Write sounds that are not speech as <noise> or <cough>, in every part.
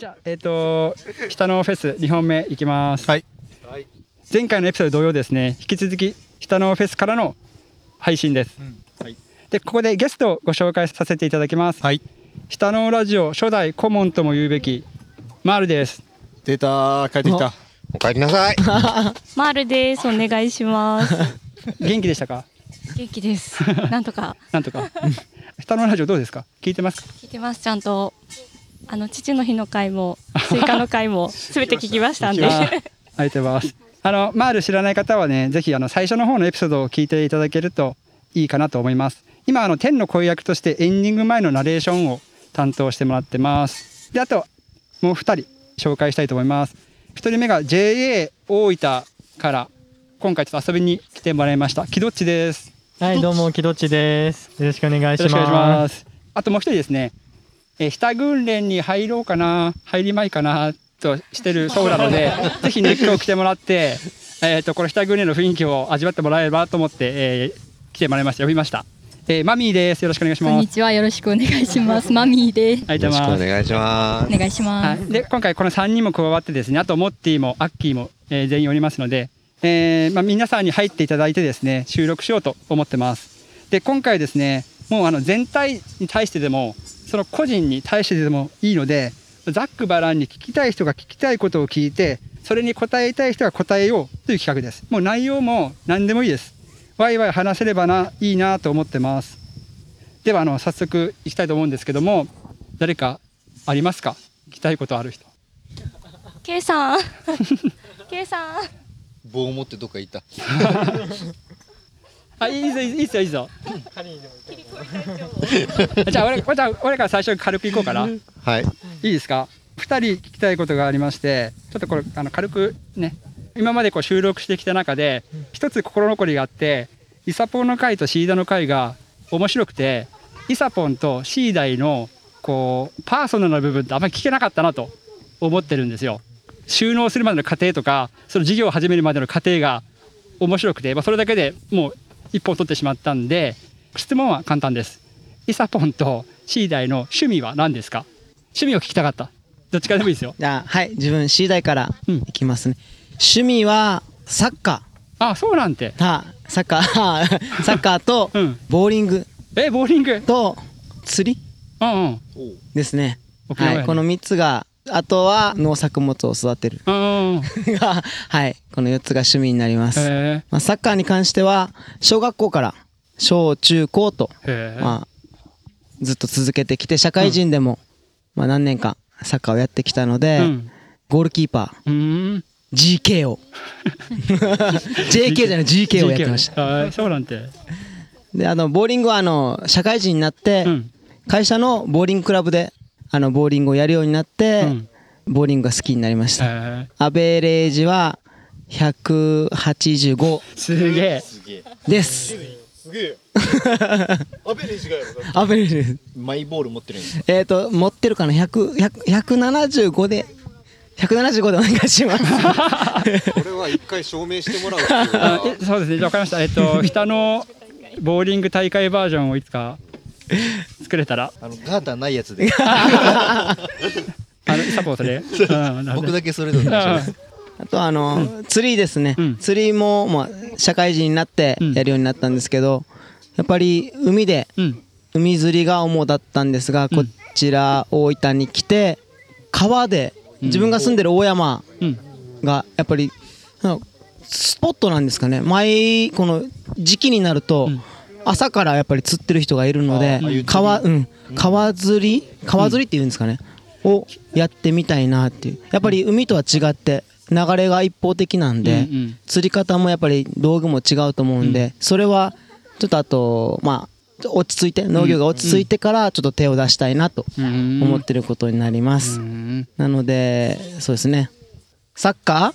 じゃあ、えっ、と、下のフェス2本目いきます。はい。前回のエピソード同様ですね、引き続き下のフェスからの配信です。はい。で、ここでゲストをご紹介させていただきます。はい。下のラジオ初代顧問とも言うべき、マールです。出た帰ってきた。<laughs> お帰りなさい。<laughs> マールです。お願いします。<laughs> 元気でしたか？元気です。なんとかなんとか。ひた農ラジオどうですか？聞いてますか？聞いてます。ちゃんとあの父の日の回もスイカの回も <laughs> すべて聞きましたんで。あありがとうございます。あの、マール知らない方はね、ぜひあの最初の方のエピソードを聞いていただけるといいかなと思います。今、あの、天の声役としてエンディング前のナレーションを担当してもらってます。で、あと、もう二人紹介したいと思います。一人目が JA 大分から今回ちょっと遊びに来てもらいました。木どっちです。はい、どうも、きどっちです。よろしくお願いします。よろしくお願いします。あともう一人ですね、えー下訓練に入ろうかな、入りまいかなとしてる <laughs> そうなので、ぜひね、今日来てもらって、えっ、と、この下訓練の雰囲気を味わってもらえればと思って、えー来てもらいました。呼びました。えーマミーです。よろしくお願いしこんます。にちは。よろしくお願いします。マミーです。ありがよろしくおとうございます。願いします。お願いします。はい、で今回この3人も加わってですねあとモッティもアッキーも、えー全員おりますので、えーまあ、皆さんに入っていただいてですね収録しようと思ってますで今回ですねもうあの全体に対してでもその個人に対してでもいいのでざっくばらんに聞きたい人が聞きたいことを聞いてそれに答えたい人が答えようという企画です。もう内容も何でもいいです。ワイワイ話せればないいなと思ってます。ではあの早速いきたいと思うんですけども誰かありますか？聞きたいことある人。K さん、<laughs> K さん。棒を持ってどっか行った。<laughs> あ、いいぞ、いいぞ、いいぞ。<laughs> じゃあ、俺、俺俺から最初に軽くいこうかな。いはい。いですか？二人聞きたいことがありまして、ちょっとこれ、あの、軽くね。今までこう収録してきた中で、一つ心残りがあって。イサポンの回とシーダの回が面白くて。イサポンとシーダイの、こう、パーソナルな部分ってあんまり聞けなかったなと思ってるんですよ。収納するまでの過程とか、その事業を始めるまでの過程が面白くて、まあ、それだけでもう一本取ってしまったんで質問は簡単です。イサポンとシーダイの趣味は何ですか？趣味を聞きたかった。どっちからでもいいですよ。じゃあはい。自分 C 代からうん。いきますね、趣味はサッカあそうなんて。ーはサッカー。<laughs> サッカーとうん。ボーリング。えボーリング？うんと釣りうんですね。はい。この3つがあとは農作物を育てる。うん。う <laughs> んがはい。この4つが趣味になります、へまあ、サッカーに関しては小学校から小中高と、えまあ、ずっと続けてきて社会人でも、まあ、何年かサッカーをやってきたので、うん。ゴールキーパー GK を。<laughs> JK じゃない GK をやってました。そうなんて。であのボーリングはあの社会人になって、うん。会社のボーリングクラブであのボーリングをやるようになって、うん。ボーリングが好きになりました、アベレージは185すげえ。すげえ。です。すげえ。<laughs> アベレージがやろ。アベレージ。マイボール持ってるんです。えっ、と持ってるかな？100 100 175で175でお願いします。<laughs> これは一回証明してもらうそうですね。わかりました。えっと <laughs> 下のボーリング大会バージョンをいつか <laughs> 作れたら？あのガーターないやつで。<laughs> あのイサポンそれう僕だけそれでお願いします。あとあの、釣りですね、うん。釣りも、まあ、社会人になってうん。やるようになったんですけど、やっぱり海でうん。海釣りが主だったんですが、うん。こちら大分に来て川で自分が住んでる大山うん。がやっぱりあのスポットなんですかね。毎この時期になると、うん朝からやっぱり釣ってる人がいるので川,、うん、川釣り川釣りっていうんですかね、をやってみたいなっていう。やっぱり海とは違って流れが一方的なんで、うんうん。釣り方もやっぱり道具も違うと思うんで、それはちょっとあとまあ落ち着いて農業が落ち着いてからちょっと手を出したいなとうん。思ってることになります、うん。なのでそうですね。サッカー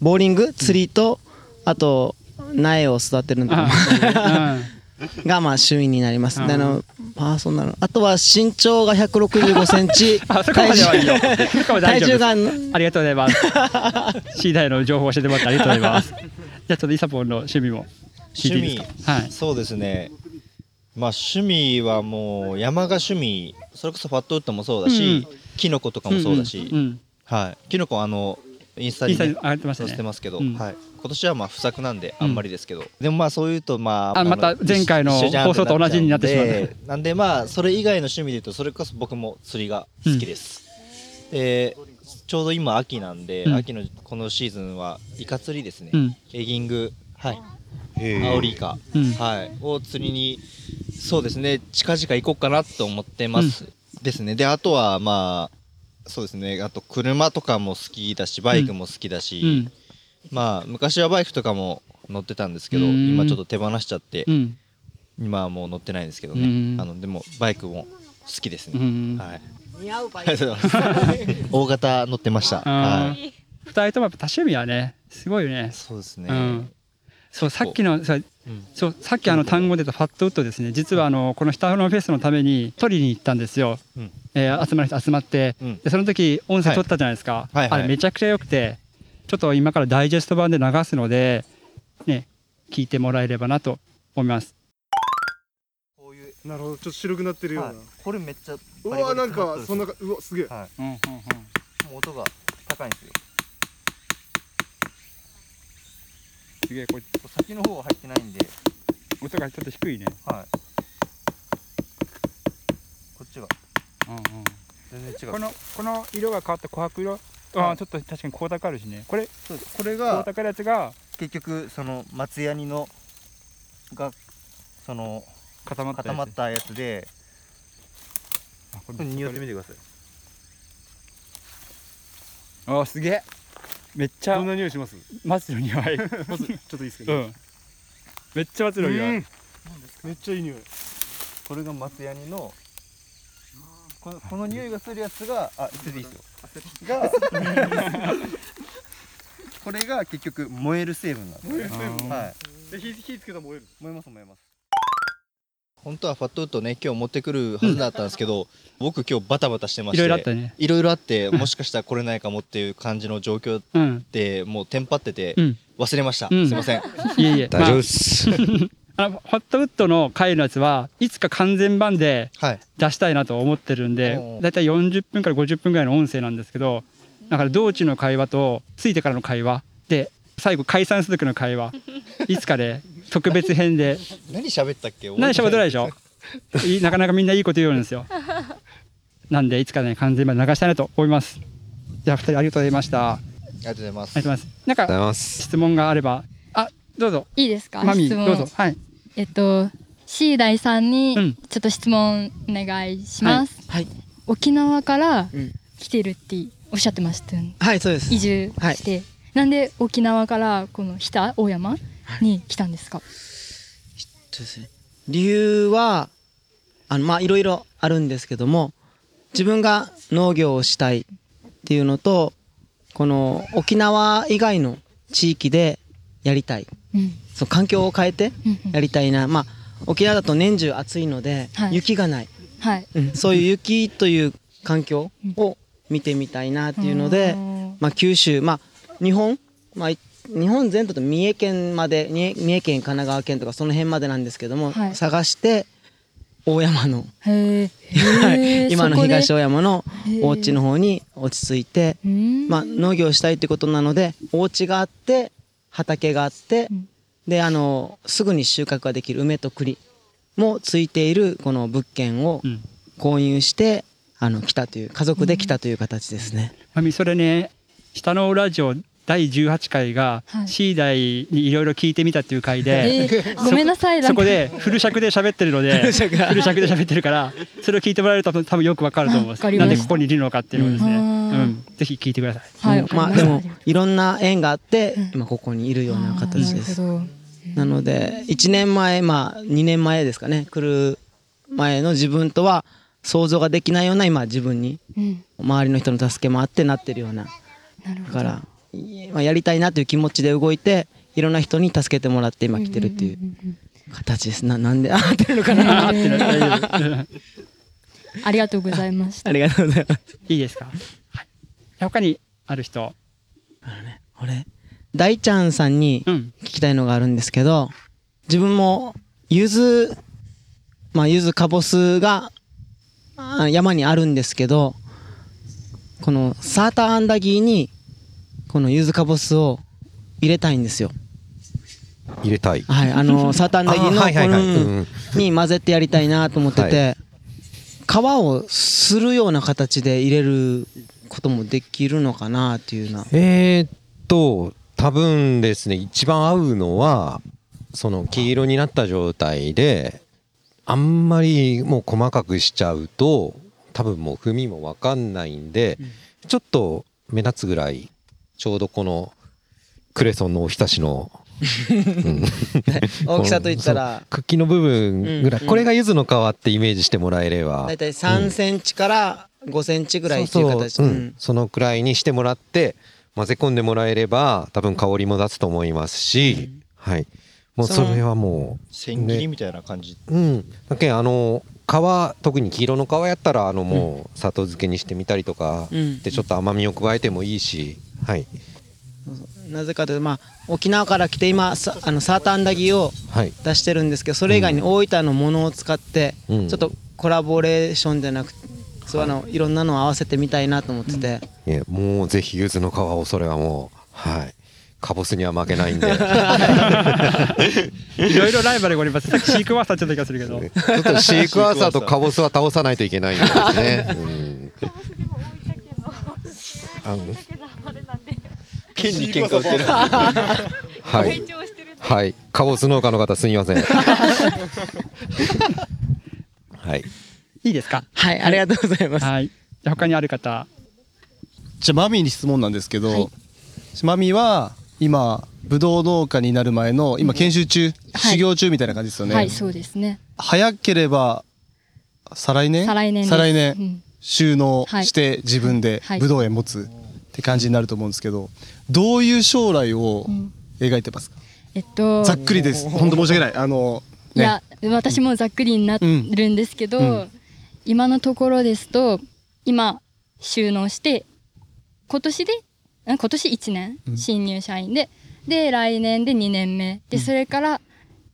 ボーリング釣りとあと苗を育てるのとか。あがまあ趣味になります、うんであのパーソナルあとは身長が <laughs> 165センチ <laughs> 体重がありがとうございます。<laughs> シーダイの情報を教えてもらってありがとうございます。じゃあちょっとイサポンの趣味も聞いていいですか？はい。そうですね。まあ趣味はもう山が趣味。それこそファットウッドもそうだし、キノコとかもそうだし、うんうんはい、キノコあのインスタに、ね、上がってました載せてねますけど、うん。はい、今年はまあ不作なんであんまりですけど、でもまあそういうとまああまたの前回の放送と同じになってしまうでなんでまあそれ以外の趣味で言うとそれこそ僕も釣りが好きです、でちょうど今秋なんで、うん。秋のこのシーズンはイカ釣りですね、うん。エギング。はい。アオリイカ、うん。はい、を釣りにそうですね。近々行こうかなと思ってます、ですね。であとはまあそうですね。あと車とかも好きだしバイクも好きだし、うん。まあ昔はバイクとかも乗ってたんですけどうん。今ちょっと手放しちゃって、うん。今はもう乗ってないんですけどね、うん。あのでもバイクも好きですね、うん。はい。ありがとうございます大型乗ってました。はい。二人ともやっぱ多趣味はねすごいよね。そうですね、うんそうさっきのさうん。そうさっきあの単語で言ったファットウッドですね。実はあのこの北のフェスのために取りに行ったんですよ、うん。えー集まる人集まって、うん。でその時音声取ったじゃないですか、はい。はいはい。あれめちゃくちゃ良くてちょっと今からダイジェスト版で流すのでね聞いてもらえればなと思います。こういう、なるほどちょっと白くなってるような、はい、これめっちゃうわなんかそんなかうわすげえ。はい。うんうんうん。もう音が高いんですよすげえこれ先の方は入ってないんで。音がちょっと低いね、はい。こっちが。うんうん。全然違う。このこの色が変わった琥珀色？あはい。ーちょっと確かに光沢あるしね。これそうです。これ光が沢あるやつが結局その松ヤニのがその固まったやつ。で。あこれ匂ってみてください。あーすげえめっちゃどんな匂いします？松の匂いちょっといいですか、うん。めっちゃ松の匂いう。ん。めっちゃいい匂い。これが松ヤニのこのこの匂いがするやつがあそれでいいですよ。がこれが結局燃える成分なんです燃える成分。はい。え火火つけたら燃える？燃えます燃えます本当はファットウッドね今日持ってくるはずだったんですけど、僕今日バタバタしてましていろいろあったね。いろいろあってもしかしたら来れないかもっていう感じの状況うん。でもうテンパっててうん。忘れました、うん。すいません。いえいえ。大丈夫です。あのホットウッドの回のやつはいつか完全版ではい。出したいなと思ってるんでおーだいたい40分から50分ぐらいの音声なんですけどだから道中の会話とついてからの会話で最後解散する時の会話いつかで特別編で。<laughs> 何喋ったっけ？何しゃべってないでしょ？いいなかなかみんないいこと言うんですよ。<laughs> なんでいつかね完全版流したいなと思います。じゃあ二人ありがとうございました。ありありがとうございます。がとうございます。なんかありがとうございます。質問があれば。あどうぞ。いいですか？マミ質問。ーどうぞ。はい。えっとシーダイさんにうん。ちょっと質問お願いします、はい。沖縄からうん。来てるっておっしゃってましたよね。はいそうです。移住はい。して、なんで沖縄からこの日田大山に来たんですか、そうですね理由はあのまあいろいろあるんですけども自分が農業をしたいっていうのとこの沖縄以外の地域でやりたい。うん。その環境を変えてやりたいな。まあ沖縄だと年中暑いので、はい。雪がない、はい。うん。そういう雪という環境を見てみたいなっていうので、まあ、九州。まあ日本、まあ、い日本全土と三重県まで三重三重県神奈川県とかその辺までなんですけども、はい。探して大山の、今の東大山のお家の方方に落ち着いて、まあ、農業したいってことなのでお家があって畑があって、うん。であのすぐに収穫ができる梅と栗もついているこの物件をうん。購入してあの来たという家族で来たという形ですね。マミそれね下のラジオ第18回がはい。シーダイにいろいろ聞いてみたっていう回で、えーごめんなさいそこでフル尺で喋ってるので <laughs> フル尺で喋ってるからそれを聞いてもらえると多分よくわかると思います。なんでここにいるのかっていうのをですね、ううん。んぜひ聞いてください。はい、まあでもいろんな縁があってうん。今ここにいるような形です。なので1年前まあ2年前ですかね。来る前の自分とは想像ができないような今自分にどうん。周りの人の助けもあってなってるような。なるほど。だから、いまあ、やりたいなという気持ちで動いていろんな人に助けてもらって今来てるっていう形ですな。なんで <laughs> 合ってるのかな合ってる大丈夫う。んありがとうございました。ありがとうございます。いいですか、はい、他にある人？俺大ちゃんさんにうん。聞きたいのがあるんですけど自分も柚子まあ柚子かぼすがあ山にあるんですけどこのサーターアンダギーにこの柚子かぼすを入れたいんですよ。入れたい。はいあのサーターアンダギーのこのうんに混ぜてやりたいなと思ってて、皮をするような形で入れることもできるのかなっていうなえーっと多分ですね一番合うのはその黄色になった状態であんまりもう細かくしちゃうと多分もう踏みも分かんないんで、ちょっと目立つぐらいちょうどこのクレソンのおひたしの、うん。<laughs> 大きさといったら。茎の部分ぐらい、うん。これが柚子の皮ってイメージしてもらえれば。だいたい3センチから5センチぐらいっていう形。そうそう、ううん。ん、そのくらいにしてもらって混ぜ込んでもらえれば多分香りも立つと思いますし、はい。もうそれはも千切りみたいな感じ、ううん。だけあの皮特に黄色の皮やったらあのもう砂糖漬けにしてみたりとかうん。でちょっと甘みを加えてもいいしはい。なぜかというとまあ沖縄から来て今さあのサーターアンダギーをはい。出してるんですけどそれ以外に大分のものを使ってうん。ちょっとコラボレーションじゃなくてそうあのいろんなのを合わせてみたいなと思ってて、いやもうぜひ柚子の皮をそれはもうはい。かぼすには負けないんで。<laughs> いろいろライバルがおります。さっきシークワーサーちょっと気がするけど。ちょっとシークワーサーとカボスは倒さないといけないんですね。<laughs> うん。あの剣に喧嘩売ってるはい。はい。カボス農家の方すみません。<laughs> はい。いいですか？はい。ありがとうござい。ます、はい。じゃあ他にある方。じゃあマミーに質問なんですけど、マミーは今ブドウ農家になる前の今研修中、はい。修行中みたいな感じですよね、はいそうですね。早ければ再来年？再来年再来年。うん。収納はい。して自分ではい。ブドウ園持つって感じになると思うんですけどどういう将来をうん。描いてますか、えっと。ざっくりです。本当申し訳ない。あのいや私もざっくりになるんですけど、うん。今のところですと今収納して今年でん今年1年、うん。新入社員でで来年で2年目。でそれから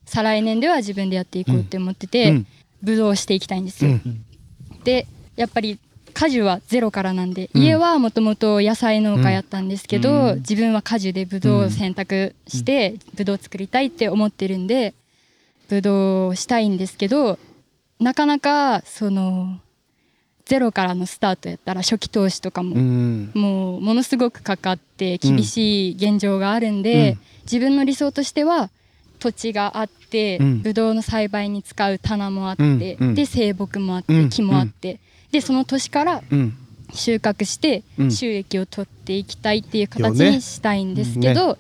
再来年では自分でやっていこうって思ってて、うん。ブドウをしていきたいんですよ。うん。でやっぱり果樹はゼロからなんで、うん。家はもともと野菜農家やったんですけど、うん。自分は果樹でブドウを選択して、ブドウを作りたいって思ってるんでブドウをしたいんですけどなかなかそのゼロからのスタートやったら初期投資とかも、うん。もうものすごくかかって厳しい現状があるんで、うん。自分の理想としては土地があって、うん。ブドウの栽培に使う棚もあって、うん。うん。で生木もあって、うん。木もあって、でその年からうん。収穫してうん。収益を取っていきたいっていう形にしたいんですけど、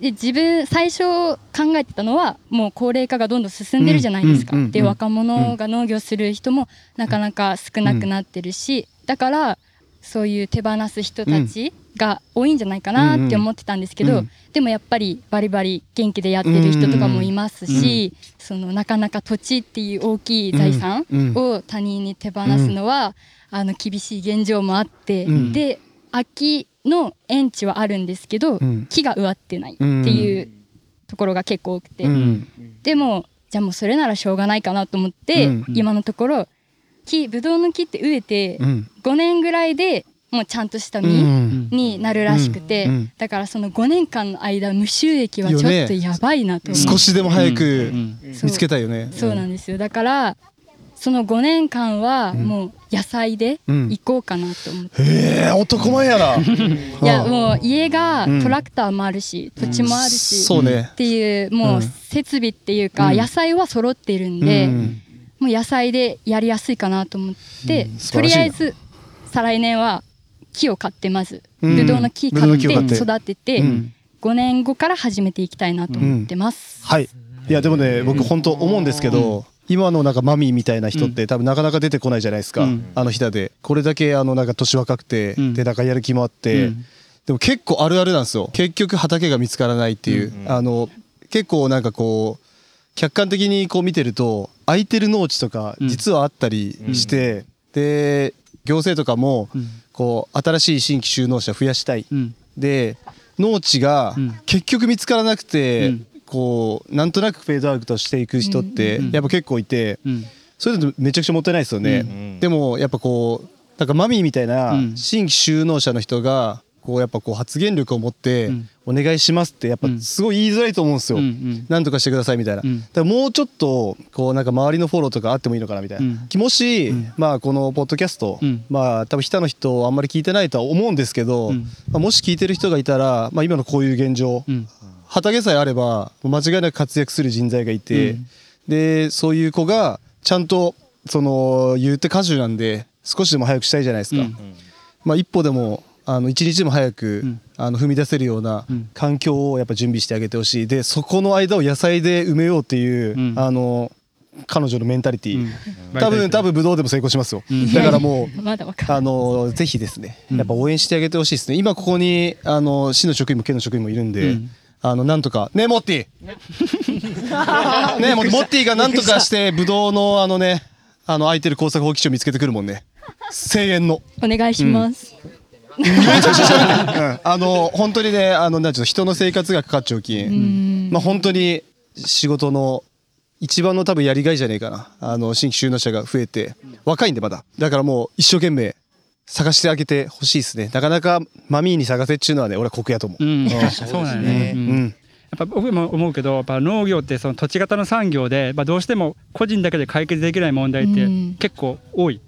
で自分最初考えてたのはもう高齢化がどんどん進んでるじゃないですか。で若者が農業する人もなかなか少なくなってるし、だからそういう手放す人たちが多いんじゃないかなって思ってたんですけど、うん。でもやっぱりバリバリ元気でやってる人とかもいますし、そのなかなか土地っていう大きい財産うんを他人に手放すのは、あの厳しい現状もあって、うん。で秋の園地はあるんですけど、うん。木が植わってないっていうところが結構多くて、うん。でもじゃあもうそれならしょうがないかなと思って、うん。今のところ木ぶどうの木って植えてうん。5年ぐらいでもうちゃんとしたう実ん。になるらしくて、だからその5年間の間無収益はちょっとやばいなと思って少しでも早く見つけたいよね。そうなんですよ。だからその5年間はもう野菜で行こうかなと思って、へえ男前やな。いやもう家がうん。トラクターもあるし、土地もあるし、そうね。っていうもう設備っていうか、うん。野菜は揃ってるんで、うんもう野菜でやりやすいかなと思って、とりあえず再来年は木を買ってまず、うん。ぶどうの木ぶどう買っての木を買って。育てて、うん。5年後から始めていきたいなと思ってます。はい。いやでもね僕本当思うんですけど、今のなんかマミーみたいな人って多分なかなか出てこないじゃないですか、うん。あの日だで。これだけあのなんか年若くて、うん。でなんかやる気もあって、うん。でも結構あるあるなんですよ。結局畑が見つからないっていう、あの結構なんかこう客観的にこう見てると空いてる農地とかうん。実はあったりして、で行政とかもうん。こう新しい新規就農者増やしたい、うん。で農地がうん。結局見つからなくて、うん。こうなんとなくフェードアウトしていく人ってうんやっぱ結構いて、うん。それだとめちゃくちゃもったいないですよね、ん。でもやっぱこうなんかマミーみたいなうん。新規就農者の人がこうやっぱこう発言力を持ってうん。お願いしますってやっぱすごい言いづらいと思うんですよ。うんうん。なんとかしてくださいみたいな。うん。だからもうちょっとこうなんか周りのフォローとかあってもいいのかなみたいな、うん。もし、うん。まあこのポッドキャスト、うん。まあ多分日田の人あんまり聞いてないとは思うんですけど、うん。まあ、もし聞いてる人がいたら、まあ、今のこういう現状、うん。畑さえあれば間違いなく活躍する人材がいて、うん。でそういう子がちゃんとその言って歌手なんで少しでも早くしたいじゃないですか、うん。まあ、一歩でもあの一日でも早く、うん。あの踏み出せるようなうん。環境をやっぱ準備してあげてほしい。でそこの間を野菜で埋めようっていう、うん。あの彼女のメンタリティ。ー、うん。多分多分ブドウでも成功しますよ、うん。だからもう <laughs> あのぜひですねうん。やっぱ応援してあげてほしいですね。今ここにあの市の職員も県の職員もいるんで、うん。あのなんとかねモッティ。<laughs> ねモモッティがなんとかしてブドウのあのねあの空いてる工作放棄地を見つけてくるもんね。<laughs> 声援の。お願いします、うん、あの本当にねあのなんちゅうの人の生活がかかっちゃうきうん。まあ本当に仕事の一番の多分やりがいじゃねえかな。あの新規就農者が増えて若いんでまだ。だからもう一生懸命探してあげてほしいですね。なかなかマミーに探せっちゅうのはね俺は酷やと思う、うん。うん。そうだよね。ううんん。やっぱ僕も思うけどやっぱ農業ってその土地型の産業で、まあ、どうしても個人だけで解決できない問題ってうん。結構多い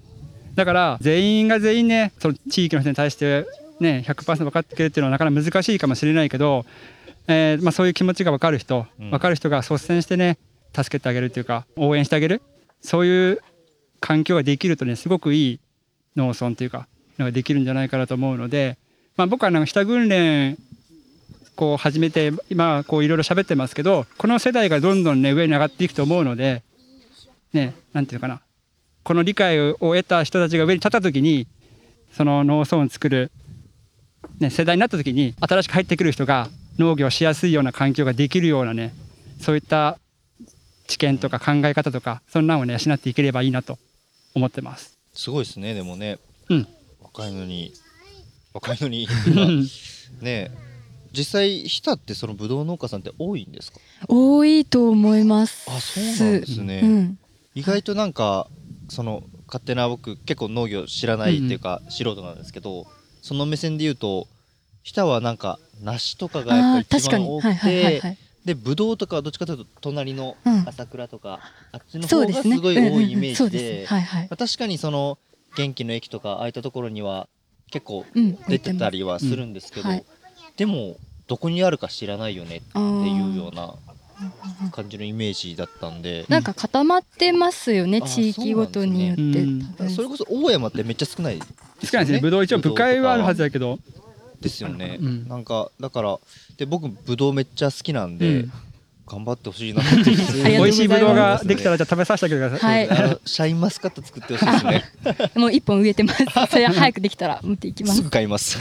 だから全員が全員ねその地域の人に対してね100%分かってくれるっていうのはなかなか難しいかもしれないけど、えーまあ、そういう気持ちが分かる人うん。分かる人が率先してね助けてあげるっていうか応援してあげる。そういう環境ができるとねすごくいい農村っていうかのができるんじゃないかなと思うので、まあ、僕はなんか下訓練こう始めて今こういろいろ喋ってますけどこの世代がどんどんね上に上がっていくと思うのでねなんていうのかなこの理解を得た人たちが上に立った時にその農村を作る、ね、世代になった時に新しく入ってくる人が農業しやすいような環境ができるようなねそういった知見とか考え方とかそんなんをね養っていければいいなと思ってます。すごいですねでもね、うん。若いのに若いのにうん <laughs> ね実際日田ってそのブドウ農家さんって多いんですか？多いと思います。あそうなんですね、うん。意外となんかその勝手な僕結構農業知らないっていうか素人なんですけど、その目線で言うと日田はなんか梨とかがやっぱり一番多くてでブドウとかはどっちかというと隣のうん。朝倉とか、あっちの方がすごい多いイメージで確かにその元気の駅とかああいったところには結構うん出てたりはするんですけど、でもどこにあるか知らないよねっていうような感じのイメージだったんで、なんか固まってますよねあ地域ごとによって、それこそ大山ってめっちゃ少ない少ないですね。ぶどう一応部会はあるはずだけど、ですよね、うん。なんかだからで僕ブドウめっちゃ好きなんで、うん頑張ってほしいなって <laughs> 美味しいぶどうができたらじゃあ食べさせてあげてください。はい。シャインマスカット作ってほしいですね。<laughs> もう一本植えてます。<laughs> それは早くできたら持っていきます。すぐ買います。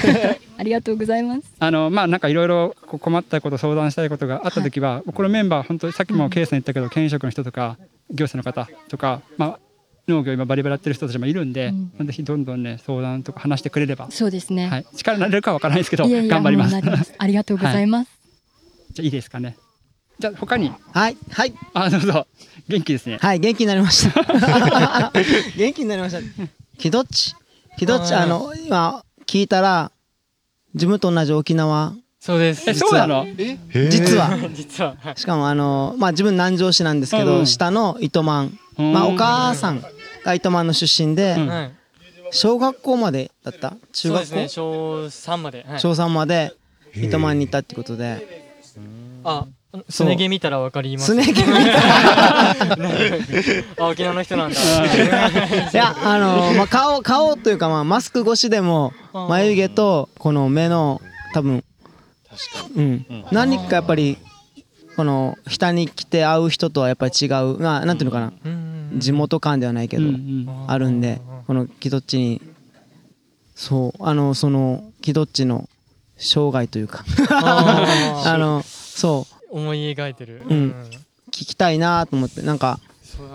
ありがとうございます。あのまあなんかいろいろ困ったこと相談したいことがあった時は、このメンバー本当にさっきもケイさん言ったけど県職の人とか行政の方とか、まあ、農業今バリバリやってる人たちもいるんで、ぜひどんどんね相談とか話してくれれば、そうですね、はい、力になれるかわからないですけどいやいや頑張ります。ありがとうございます、じゃあいいですかね。じゃあ他に？はいはい。あどうぞ。元気ですね。はい元気になりました。元気になりました。キドッチキドッチはいあの今聞いたら自分と同じ沖縄。そうです。えそうなの？実は。実は。<laughs> はいしかもあのまあ自分南城市なんですけど、うん下の糸満。うん。まあお母さんが糸満の出身で、うん。はい。小学校までだった？中学校、ね。小三まで。はい。小3まで糸満にいたってことで。あすね毛見たらわかります。すね毛見たあ沖縄の人なんだ。いやあのまあ顔顔というかまあマスク越しでも眉毛とこの目の多分うん。何かやっぱりこの下に来て会う人とはやっぱり違う。まあなんていうのかな。うん。地元感ではないけど、あるんでこのキドッチにそうあのそのキドッチの生涯というか。あ <laughs> のそう思い描いてる。うん。聞きたいなと思ってなんか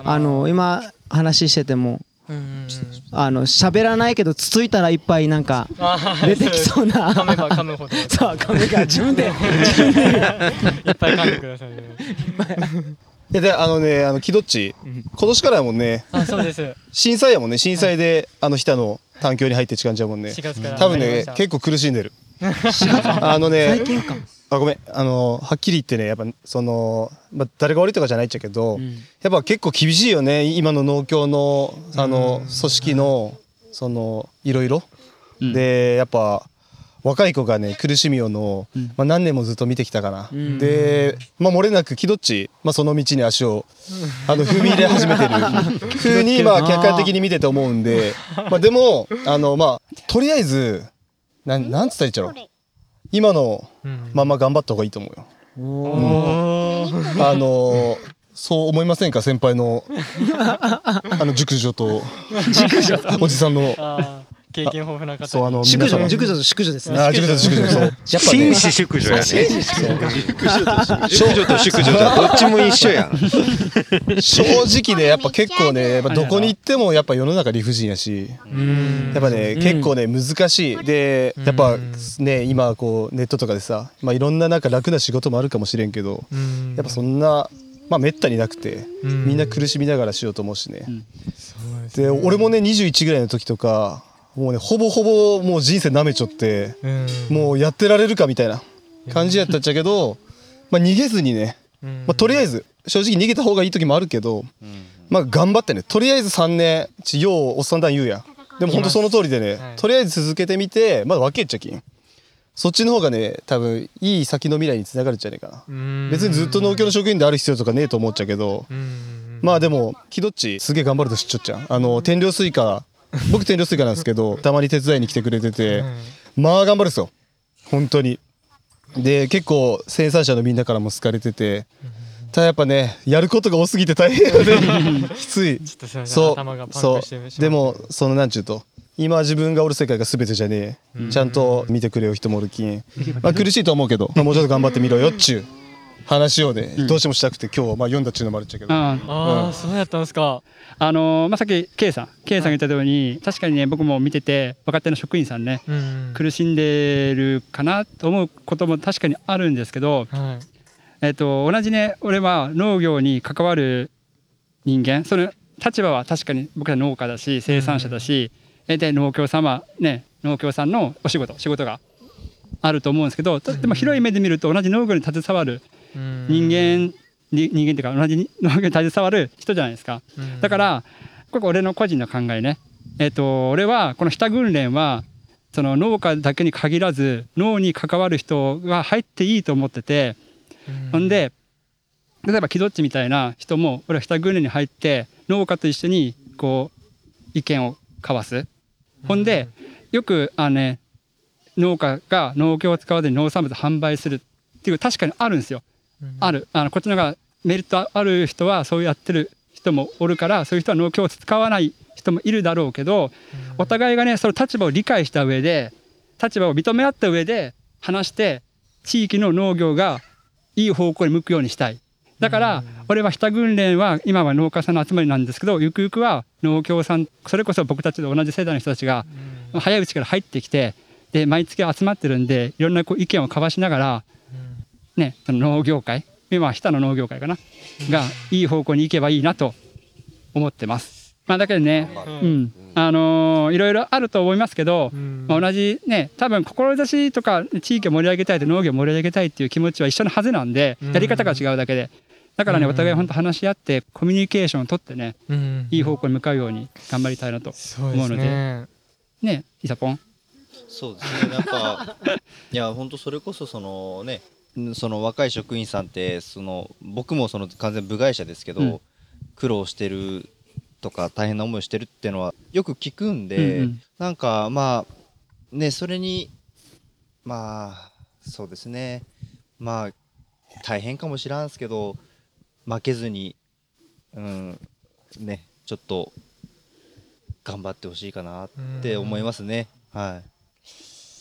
あの今話しててもうんうんうん。あの喋らないけどつついたらいっぱいなんか出てきそうな。噛めば噛むほど。い <laughs> っそう髪が自分で <laughs> ぱい噛んでくださいね。いやであのねあのキドッチ今年からやもんね。あそうです。震災やもんね。震災であの日田の環境に入ってって感じだもんね。4月から。多分ね結構苦しんでる。<laughs> あのね最近かあごめん。あのはっきり言ってねやっぱその、まあ、誰が悪いとかじゃないっちゃけど、やっぱ結構厳しいよね今の農協のあの組織のそのいろいろ、でやっぱ若い子がね苦しみをの、まあ、何年もずっと見てきたかな、で、まあ、漏れなく気どっち、まあ、その道に足をあの踏み入れ始めてる。<laughs> ふうにまあ客観的に見てて思うんで、まあ、でもあのまあとりあえずなんなんつったらいいっちゃろう今のまま頑張った方がいいと思うよ。うん。あのそう思いませんか？先輩のあの熟女と。おじさんの経験豊富な方そうあの熟皆様。女熟女と淑女ですね。あ熟女と淑女。そう。やっぱね。紳士淑女やね。淑女。と淑女じゃどっちも一緒やん。正直ねやっぱ結構ねやっぱどこに行ってもやっぱ世の中理不尽やし。やっぱね結構ね難しい。でやっぱね今こうネットとかでさまあいろんななんか楽な仕事もあるかもしれんけどやっぱそんなまあめったになくてみんな苦しみながらしようと思うしね。で俺もね21ぐらいの時とかもうねほぼほぼもう人生舐めちょってもうやってられるかみたいな感じやったっちゃけどまあ逃げずにねまあ、とりあえず正直逃げた方がいい時もあるけど、まあ頑張ってねとりあえず3年ちようおっさんだん言うやん。でも本当その通りでね、とりあえず続けてみてまだ分けっちゃきん。そっちの方がね多分いい先の未来につながるんじゃねえかな。別にずっと農協の職員である必要とかねえと思っちゃうけどまあでも木どっちすげえ頑張ると知っちゃっちゃう。あの天領スイカ僕天領スイカなんですけどたまに手伝いに来てくれててまあ頑張るっすよ。本当に。で結構生産者のみんなからも好かれててただやっぱねやることが多すぎて大変よね。<laughs> きつい。そうそう。でもそのなんちゅうと今自分がおる世界が全てじゃねえ。ちゃんと見てくれよ人もおるきん、まあ、苦しいと思うけど、まあ、もうちょっと頑張ってみろよっちゅう話をね、どうしてもしたくて今日はまあ読んだっちゅうのもあるっちゃけど、あああそうやったんですか。あのーまあ、さっき K さん。K さんが言ったように確かにね僕も見てて若手の職員さんねうん。苦しんでるかなと思うことも確かにあるんですけど、はい。えっと同じね俺は農業に関わる人間その立場は確かに僕ら農家だし生産者だし、えで農協様ね農協さんのお仕事仕事があると思うんですけどとでも広い目で見ると同じ農業に携わる人間に人間っていうか同じ農業に携わる人じゃないですか。だからここ俺の個人の考えね。えっ、と俺はこの下訓練はその農家だけに限らず農に関わる人が入っていいと思ってて、ほんで例えば木どっちみたいな人も俺は下訓練に入って農家と一緒にこう意見を交わす。ほんでよくあのね農家が農協を使わずに農産物販売するっていう確かにあるんですよ。ある。あのこっちの方がメリットある人はそうやってる人もおるからそういう人は農協を使わない人もいるだろうけど、お互いがねその立場を理解した上で立場を認め合った上で話して地域の農業がいい方向に向くようにしたい。だから俺は下訓練は今は農家さんの集まりなんですけどゆくゆくは農協さんそれこそ僕たちと同じ世代の人たちが早いうちから入ってきてで毎月集まってるんでいろんなこう意見を交わしながらね、その農業界。今は下の農業界かな。がいい方向に行けばいいなと思ってます。まあ、だけどね、うん。あのーいろいろあると思いますけど、まあ、同じね多分志とか地域を盛り上げたいと農業を盛り上げたいっていう気持ちは一緒のはずなんでやり方が違うだけで。だからねお互い本当話し合ってコミュニケーションを取ってねうん。いい方向に向かうように頑張りたいなとそうです思うので。ねねイサポン。そうですね。なんか <laughs> いや本当それこそそのねんその若い職員さんってその僕もその完全部外者ですけど、うん。苦労してるとか大変な思いをしてるっていうのはよく聞くんで、うんうん。なんかまあねそれにまあそうですね。まあ大変かもしらんすけど負けずにうんねちょっと頑張ってほしいかなって思いますね、はい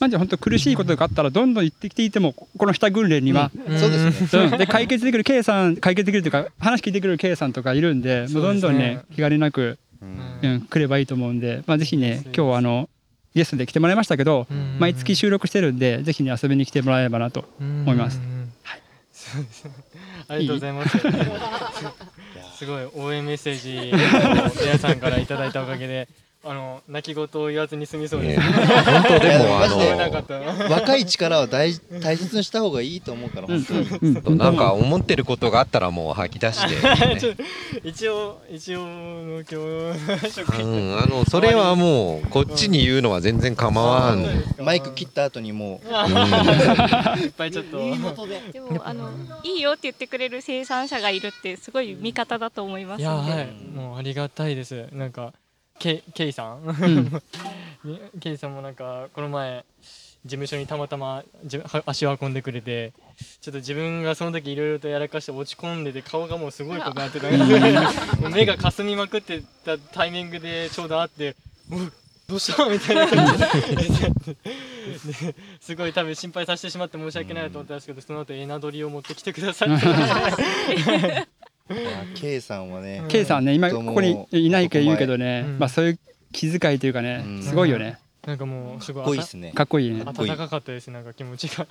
まあじゃあ本当苦しいことがあったらどんどん言ってきていてもここの下訓練には、うん。そうですね。うん。で解決できる K さん解決できるというか話聞いてくれる K さんとかいるんでもうどんどんね気兼ねなく、うん、来ればいいと思うんで、まあ、ぜひね今日はあのゲストで来てもらいましたけど、毎月収録してるんでぜひね遊びに来てもらえればなと思います。そうですね。ありがとうございます。すごい応援メッセージを皆さんからいただいたおかげであの泣き言を言わずに済みそうでいすや本当でもあの若い力は大大切にした方がいいと思うから本当に、うんなんか思ってることがあったらもう吐き出して、<laughs> ちょ一応一応農協職う員ん、あのそれはもうこっちに言うのは全然構わん、マイク切った後にもう。<laughs> いっぱいちょっと。で。もあのいいよって言ってくれる生産者がいるってすごい味方だと思いますいやはい。もうありがたいです。なんかケイさん、ん。<laughs> ケイさんもなんかこの前事務所にたまたま足を運んでくれてちょっと自分がその時いろいろとやらかして落ち込んでて顔がもうすごいことになってたんですもう <laughs> 目がかすみまくってたタイミングでちょうど会って「もうどうした?」みたいな。感じでですごい多分心配させてしまって申し訳ないなと思ったんですけどその後エナドリを持ってきてくださって。ま <laughs> あ K さんはね K さんね今ここにいないから言うけどね、うん。まあそういう気遣いというかね、うん。すごいよね。なんかもうすごいかっこいいっすね。かっこいいね。っこいい温かかったですなんか気持ちが。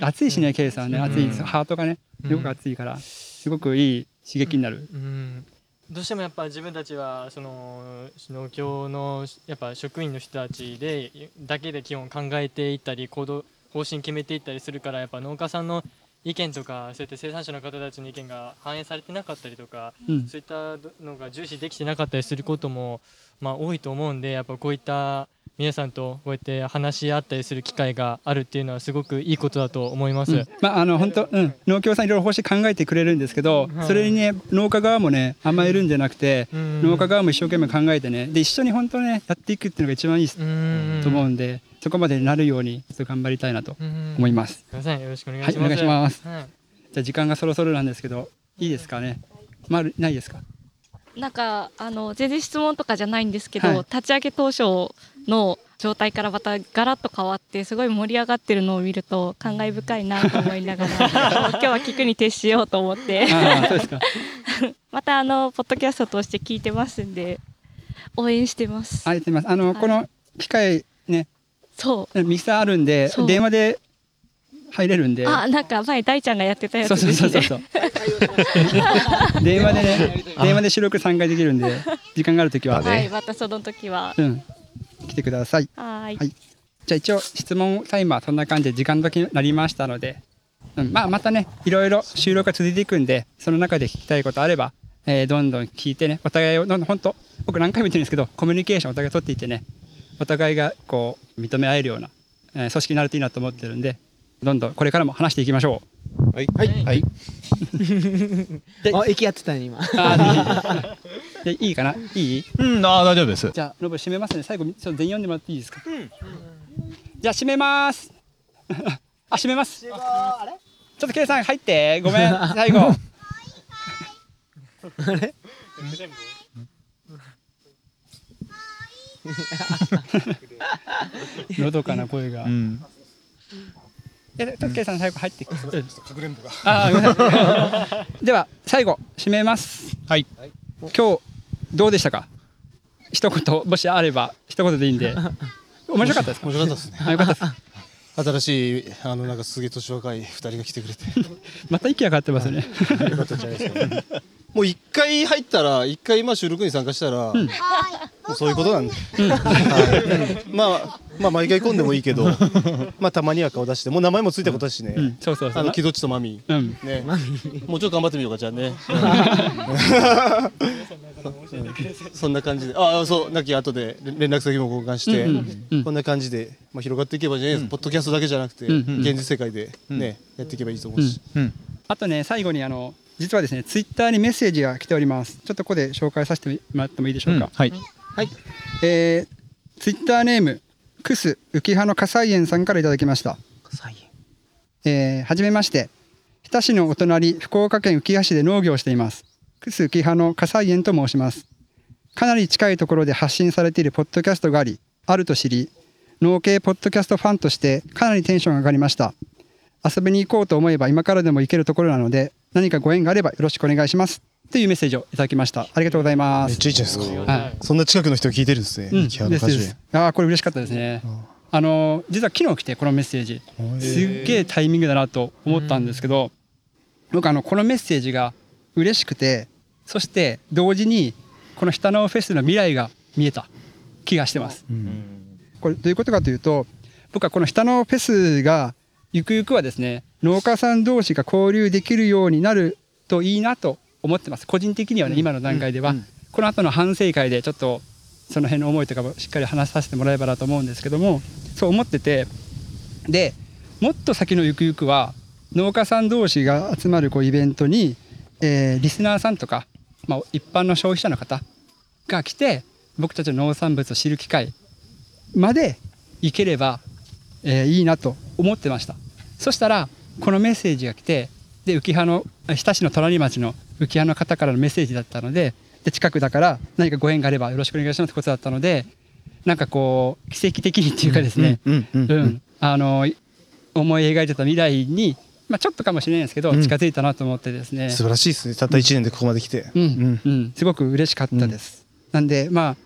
熱いしね K さんね。熱いハートがねうん。よく熱いからすごくいい刺激になる、うん。どうしてもやっぱ自分たちはその農協のやっぱ職員の人たちでだけで基本考えていったり行動方針決めていったりするからやっぱ農家さんの意見とかそうやって生産者の方たちの意見が反映されてなかったりとか、うん。そういったのが重視できてなかったりすることもまあ多いと思うんでやっぱこういった皆さんとこうやって話し合ったりする機会があるっていうのはすごくいいことだと思います。うんまああの本当、うん、農協さんいろいろ方針考えてくれるんですけど、はいそれにね農家側もね甘えるんじゃなくて、うん農家側も一生懸命考えてねで一緒に本当ねやっていくっていうのが一番いいうんと思うんで、そこまでなるようにちょっと頑張りたいなとうん思います。すいませんよろしくお願いはいおします。願いします。はいじゃあ時間がそろそろなんですけどいいですかね。まるないですか。なんかあの全然質問とかじゃないんですけど、はい。立ち上げ当初の状態からまたガラッと変わってすごい盛り上がってるのを見ると感慨深いなと思いながら <laughs> 今日は聞くに徹しようと思って。<laughs> またあのポッドキャストとして聞いてますんで応援してます。あの、はい。この機械ねそう。ミキサーあるんで電話で入れるんで。あなんか前大ちゃんがやってたやつそうそうそうそう。<laughs> 電話でね、電話で収録3回できるんで、<laughs> 時間があるときは、だね。はいまたその時は。うん、来てください。はーい。はい。じゃあ一応質問タイムはそんな感じで時間時になりましたので、うん、まあまたねいろいろ収録が続いていくんでその中で聞きたいことあれば、えーどんどん聞いてねお互いをどんどん本当僕何回も言ってるんですけどコミュニケーションお互い取っていってねお互いがこう認め合えるような、えー組織になるといいなと思ってるんでどんどんこれからも話していきましょう。はい。はい。<laughs> あ息合ってたね今。<laughs> あーでいいかな？いい？うん、ああ、大丈夫です。じゃあノブ締めますね。最後ちょっと全員読んでもらっていいですか、じゃあ締めます。<laughs> あ締めます。ちょっとケイさん入って。ごめん。最後。のどかな声が、うん。えちょっとケイさん最後入ってきてかくれんぼが。あーごめんなさい。<laughs> では最後締めます。はい。今日どうでしたか？一言もしあれば一言でいいんで。<laughs> 面白かったですか？面白かったですね。あよかったです。<laughs> 新しいあのなんかすげえ年若い二人が来てくれて。また息上がってますね。よかったんじゃないですか、ね、もう一回入ったら一回まあ収録に参加したら、もうそういうことなんで、はい。まあまあ毎回来んでもいいけど <laughs> まあたまには顔出してもう名前もついたことだしね、うんそうそうそう。あの木戸っちとマミ。うん。ね。もうちょっと頑張ってみようかじゃあね。<laughs> そんな感じで。ああそうなき後で連連絡先も交換して、うんうんうん。こんな感じで、まあ、広がっていけばいいじゃないです。か、ポッドキャストだけじゃなくて、うんうん現実世界でね、やっていけばいいと思うし、うん。あとね最後にあの実はですねツイッターにメッセージが来ております。ちょっとここで紹介させてもらってもいいでしょうか、はい。えー、ツイッターネームクス浮葉の火災園さんからいただきました。えーはじめまして。日田市のお隣福岡県浮葉市で農業をしています。クス浮葉の火災園と申します。かなり近いところで発信されているポッドキャストがありあると知り農系ポッドキャストファンとしてかなりテンションが上がりました。遊びに行こうと思えば今からでも行けるところなので何かご縁があればよろしくお願いしますというメッセージをいただきました。ありがとうございます。めっちゃいいじゃないですか、はい。そんな近くの人が聞いてるんですね、うん、ですああこれ嬉しかったですね。あの実は昨日来てこのメッセージ。すっげえタイミングだなと思ったんですけど、僕あのこのメッセージが嬉しくてそして同時にこの下のフェスの未来が見えた。気がしてます。これどういうことかというと僕はこの下のフェスがゆくゆくはですね農家さん同士が交流できるようになるといいなと思ってます。個人的にはね、今の段階では、この後の反省会でちょっとその辺の思いとかをしっかり話させてもらえばなと思うんですけどもそう思っててでもっと先のゆくゆくは農家さん同士が集まるこうイベントに、えーリスナーさんとか、まあ、一般の消費者の方が来て僕たちの農産物を知る機会までいければ、えーいいなと思ってました。そしたらこのメッセージが来てで浮葉の日田市の隣町の浮葉の方からのメッセージだったのでで近くだから何かご縁があればよろしくお願いしますってことだったのでなんかこう奇跡的にっていうかですね、あの思い描いてた未来に、まあ、ちょっとかもしれないですけど、うん。近づいたなと思ってですね。素晴らしいですね。たった1年でここまで来て、うん。うんすごく嬉しかったです。なんでまあ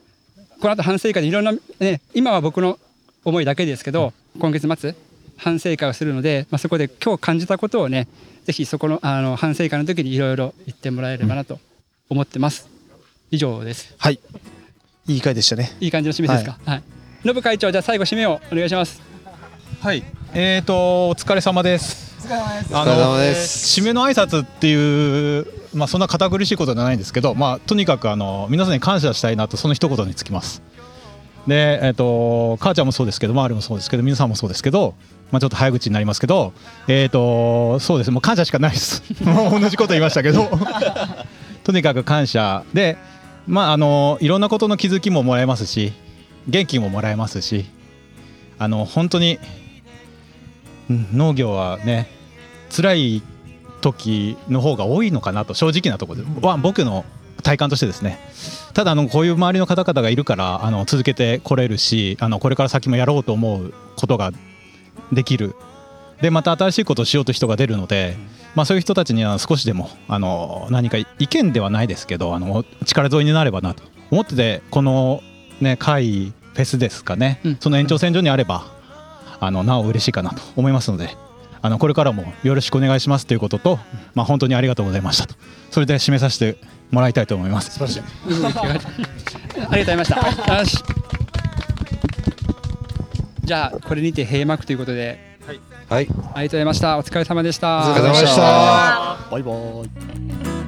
この後反省会でいろんな、ね、今は僕の思いだけですけど、今月末反省会をするので、まあ、そこで今日感じたことをねぜひそこのあの反省会の時にいろいろ言ってもらえればなと思ってます。以上です。はいいい回でしたねいい感じの締めですか？はい。ノブ会長じゃあ最後締めをお願いします。はい、えーとお疲れ様です。お疲れ様ですあお疲れ様のです締めの挨拶っていうまあそんな堅苦しいことじゃないんですけど、まあとにかくあの皆さんに感謝したいなとその一言につきます。で、えっ、と母ちゃんもそうですけど、周りもそうですけど、皆さんもそうですけど、まあちょっと早口になりますけど、えっ、とそうです。もう感謝しかないです。<laughs> 同じこと言いましたけど、<laughs> とにかく感謝。で、まああのいろんなことの気づきももらえますし、元気ももらえますし、あの本当に農業はね辛い時の方が多いのかなと正直なところで。は僕の体感としてですね。ただあのこういう周りの方々がいるからあの続けてこれるしあのこれから先もやろうと思うことができる。でまた新しいことをしようという人が出るので、まあ、そういう人たちには少しでもあの何か意見ではないですけどあの力添えになればなと思っててこの、ね、会フェスですかね、その延長線上にあればあのなお嬉しいかなと思いますのであのこれからもよろしくお願いしますということと、まあ、本当にありがとうございましたとそれで締めさせてもらいたいと思います。素晴らしいありがとうございました。よし。じゃあこれにて閉幕ということで。はい。ありがとうございました。お疲れ様でした。お疲れ様でしたバイバイ